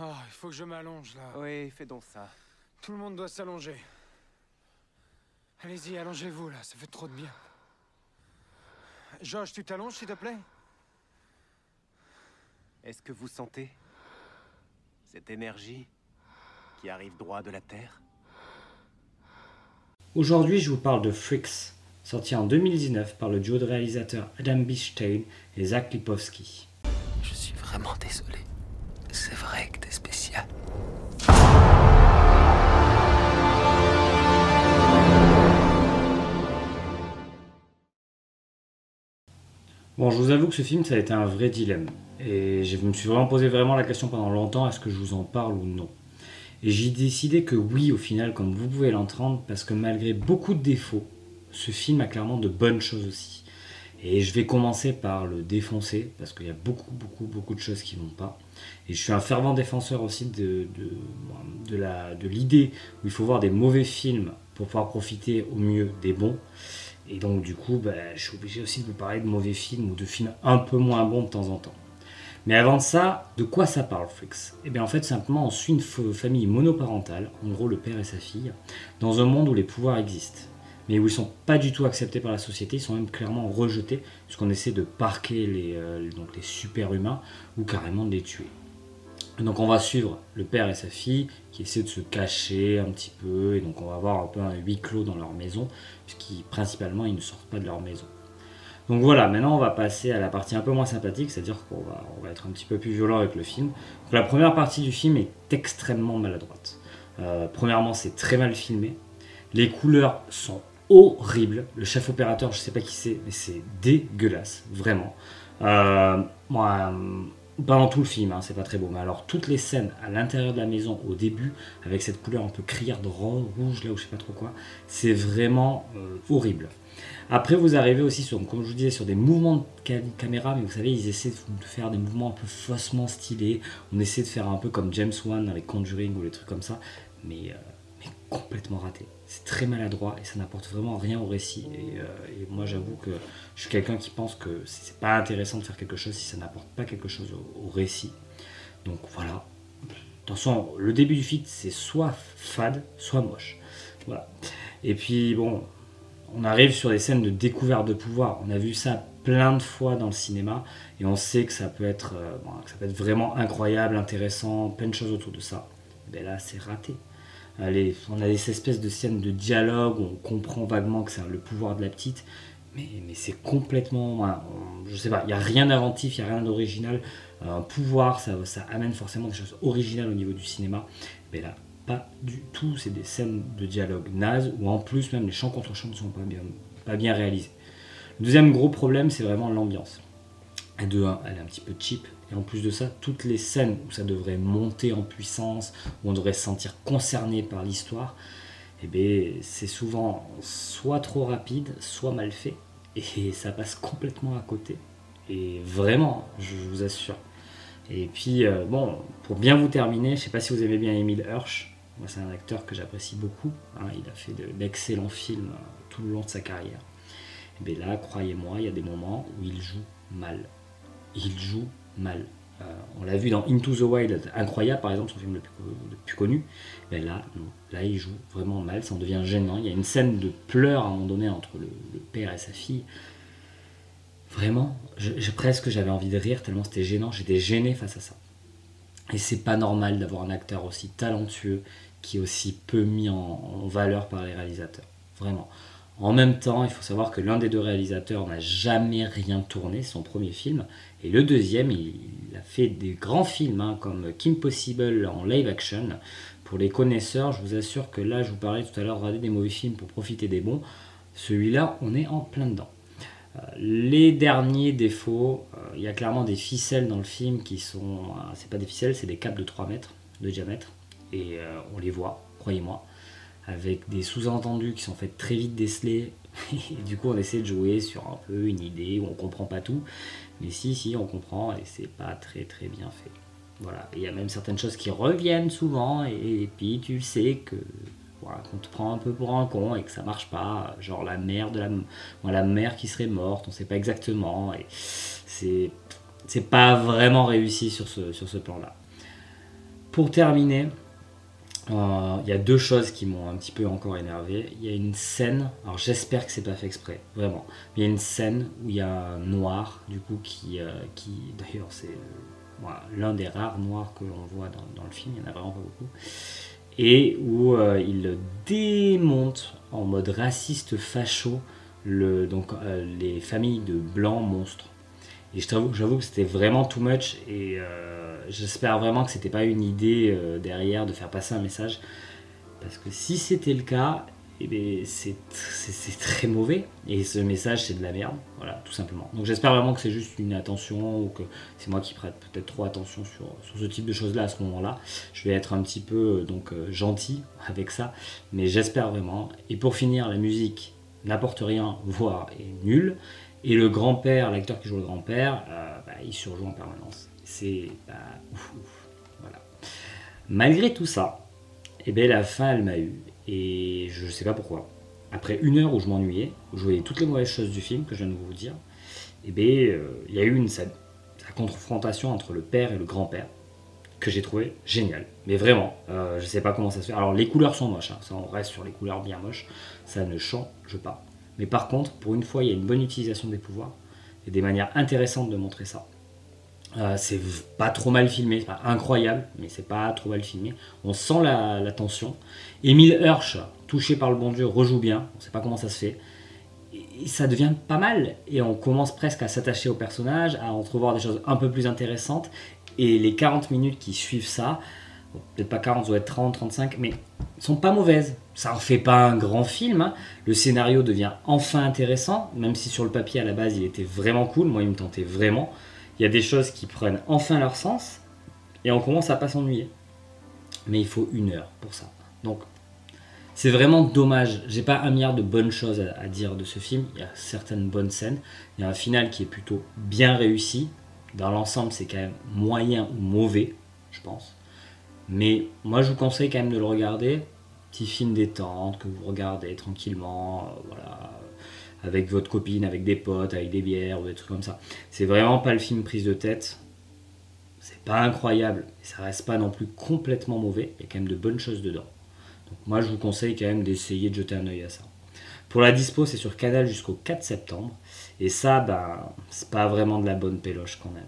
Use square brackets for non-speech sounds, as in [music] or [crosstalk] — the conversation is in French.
Oh, il faut que je m'allonge là. Oui, fais donc ça. Tout le monde doit s'allonger. Allez-y, allongez-vous là, ça fait trop de bien. Josh, tu t'allonges s'il te plaît? Est-ce que vous sentez cette énergie qui arrive droit de la Terre? Aujourd'hui, je vous parle de Freaks, sorti en 2019 par le duo de réalisateurs Adam Bichstein et Zach Lipowski. Je suis vraiment désolé. C'est vrai Bon, je vous avoue que ce film, ça a été un vrai dilemme. Et je me suis vraiment posé vraiment la question pendant longtemps, est-ce que je vous en parle ou non? Et j'ai décidé que oui, au final, comme vous pouvez l'entendre, parce que malgré beaucoup de défauts, ce film a clairement de bonnes choses aussi. Et je vais commencer par le défoncer, parce qu'il y a beaucoup, beaucoup, beaucoup de choses qui vont pas. Et je suis un fervent défenseur aussi de l'idée où il faut voir des mauvais films pour pouvoir profiter au mieux des bons. Et donc du coup, bah, je suis obligé aussi de vous parler de mauvais films ou de films un peu moins bons de temps en temps. Mais avant ça, de quoi ça parle Freaks? Eh bien en fait simplement on suit une fa- famille monoparentale, en gros le père et sa fille, dans un monde où les pouvoirs existent, mais où ils sont pas du tout acceptés par la société, ils sont même clairement rejetés, puisqu'on essaie de parquer les, euh, les super-humains ou carrément de les tuer. Donc on va suivre le père et sa fille qui essaient de se cacher un petit peu, et donc on va avoir un peu un huis clos dans leur maison, puisqu'ils principalement ils ne sortent pas de leur maison. Donc voilà, maintenant on va passer à la partie un peu moins sympathique, c'est-à-dire qu'on va, être un petit peu plus violent avec le film. La première partie du film est extrêmement maladroite. Euh, premièrement, c'est très mal filmé. Les couleurs sont horribles. Le chef opérateur, je sais pas qui c'est, mais c'est dégueulasse, vraiment. Euh, moi, pendant tout le film, hein, c'est pas très beau, mais alors toutes les scènes à l'intérieur de la maison au début, avec cette couleur un peu criarde, rouge, là où je sais pas trop quoi, c'est vraiment euh, horrible. Après, vous arrivez aussi sur, comme je vous disais, sur des mouvements de ca- caméra, mais vous savez, ils essaient de faire des mouvements un peu faussement stylés. On essaie de faire un peu comme James Wan avec Conjuring ou les trucs comme ça, mais, euh, complètement raté. C'est très maladroit et ça n'apporte vraiment rien au récit. Et, euh, moi, j'avoue que je suis quelqu'un qui pense que c'est pas intéressant de faire quelque chose si ça n'apporte pas quelque chose au, récit. Donc voilà. Attention, le début du film, c'est soit fade, soit moche. Voilà. Et puis, bon, on arrive sur des scènes de découverte de pouvoir. On a vu ça plein de fois dans le cinéma et on sait que ça peut être, euh, bon, que ça peut être vraiment incroyable, intéressant, plein de choses autour de ça. Mais là, c'est raté. On a des espèces de scènes de dialogue où on comprend vaguement que c'est le pouvoir de la petite, mais, c'est complètement. on- je sais pas, il n'y a rien d'inventif, il n'y a rien d'original. Un pouvoir, ça, amène forcément des choses originales au niveau du cinéma. Mais là, pas du tout. C'est des scènes de dialogue nazes où en plus, même les chants contre chants ne sont pas bien, réalisés. Le deuxième gros problème, c'est vraiment l'ambiance. De un, elle est un petit peu cheap. Et en plus de ça, toutes les scènes où ça devrait monter en puissance, où on devrait se sentir concerné par l'histoire, eh bien, c'est souvent soit trop rapide, soit mal fait. Et ça passe complètement à côté. Et vraiment, je vous assure. Et puis, euh, bon, pour bien vous terminer, je sais pas si vous aimez bien Emile Hirsch. Moi, c'est un acteur que j'apprécie beaucoup. hein. il a fait de- d'excellents films euh, tout le long de sa carrière. Et bien là, croyez-moi, il y a des moments où il joue mal. Il joue mal. Euh, on l'a vu dans Into the Wild, incroyable par exemple, son film le plus, connu. Mais là, non. Là, il joue vraiment mal, ça en devient gênant. Il y a une scène de pleurs à un moment donné entre le, père et sa fille. Vraiment, presque j'avais envie de rire tellement c'était gênant. J'étais gêné face à ça. Et c'est pas normal d'avoir un acteur aussi talentueux qui est aussi peu mis en, en valeur par les réalisateurs. Vraiment. En même temps, il faut savoir que l'un des deux réalisateurs n'a jamais rien tourné, son premier film. Et le deuxième, il, a fait des grands films hein, comme Kim Possible en live action. Pour les connaisseurs, je vous assure que là, je vous parlais tout à l'heure, regarder des mauvais films pour profiter des bons. Celui-là, on est en plein dedans. Euh, Les derniers défauts, euh, il y a clairement des ficelles dans le film qui sont. euh, c'est pas des ficelles, c'est des câbles de 3 mètres de diamètre. Et on les voit, croyez-moi, avec des sous-entendus qui sont faits très vite décelés. [laughs] Et du coup, on essaie de jouer sur un peu une idée où on comprend pas tout. Mais si, si, on comprend et c'est pas très très bien fait. Voilà. Il y a même certaines choses qui reviennent souvent et, puis tu sais que voilà, qu'on te prend un peu pour un con et que ça marche pas, genre la mère de la, la mère qui serait morte, on sait pas exactement, et c'est c'est pas vraiment réussi sur ce, sur ce plan-là. pour terminer, euh, il y a deux choses qui m'ont un petit peu encore énervé. Il y a une scène, alors j'espère que c'est pas fait exprès, vraiment. Il y a une scène où il y a un noir, du coup, qui, euh, qui d'ailleurs, c'est euh, l'un des rares noirs que l'on voit dans, le film, il n'y en a vraiment pas beaucoup, et où il démonte en mode raciste facho les familles de blancs monstres. Et j'avoue que c'était vraiment too much et j'espère vraiment que c'était pas une idée euh, derrière de faire passer un message. Parce que si c'était le cas, eh ben, c'est très mauvais. Et ce message, c'est de la merde. Voilà, tout simplement. Donc j'espère vraiment que c'est juste une attention ou que c'est moi qui prête peut-être trop attention sur, ce type de choses-là à ce moment-là. Je vais être un petit peu euh, donc euh, gentil [laughs] avec ça. Mais j'espère vraiment. Et pour finir, la musique n'apporte rien, voire est nulle. Et le grand-père, l'acteur qui joue le grand-père, bah, il surjoue en permanence c'est bah, ouf, Voilà. Malgré tout ça, et eh bien, la fin, elle m'a eu. Et je ne sais pas pourquoi. Après une heure où je m'ennuyais, où je voyais toutes les mauvaises choses du film que je viens de vous dire, et eh bien, euh, il y a eu une la confrontation entre le père et le grand-père, que j'ai trouvé génial. Mais vraiment, euh, je ne sais pas comment ça se fait. Alors, les couleurs sont moches, hein. ça, on reste sur les couleurs bien moches, ça ne change pas. Mais par contre, pour une fois, il y a une bonne utilisation des pouvoirs et des manières intéressantes de montrer ça. Euh, c'est pas trop mal filmé, c'est pas incroyable, mais c'est pas trop mal filmé. On sent la, tension. Emile Hirsch, touché par le bon Dieu, rejoue bien. On sait pas comment ça se fait. Et ça devient pas mal. Et on commence presque à s'attacher au personnage, à entrevoir des choses un peu plus intéressantes. Et les 40 minutes qui suivent ça, peut-être pas 40, ça doit être 30, 35, mais sont pas mauvaises. Ça en fait pas un grand film. Hein. Le scénario devient enfin intéressant, même si sur le papier à la base il était vraiment cool. Moi, il me tentait vraiment il y a des choses qui prennent enfin leur sens et on commence à pas s'ennuyer. Mais il faut une heure pour ça. Donc c'est vraiment dommage. J'ai pas un milliard de bonnes choses à, dire de ce film. Il y a certaines bonnes scènes. Il y a un final qui est plutôt bien réussi. Dans l'ensemble, c'est quand même moyen ou mauvais, je pense. Mais moi, je vous conseille quand même de le regarder. Petit film détente que vous regardez tranquillement. Euh, voilà avec votre copine, avec des potes, avec des bières ou des trucs comme ça. C'est vraiment pas le film prise de tête. C'est pas incroyable, ça reste pas non plus complètement mauvais. Il y a quand même de bonnes choses dedans. Donc moi, je vous conseille quand même d'essayer de jeter un œil à ça. Pour la dispo, c'est sur Canal jusqu'au 4 septembre. Et ça, ben, c'est pas vraiment de la bonne péloche quand même.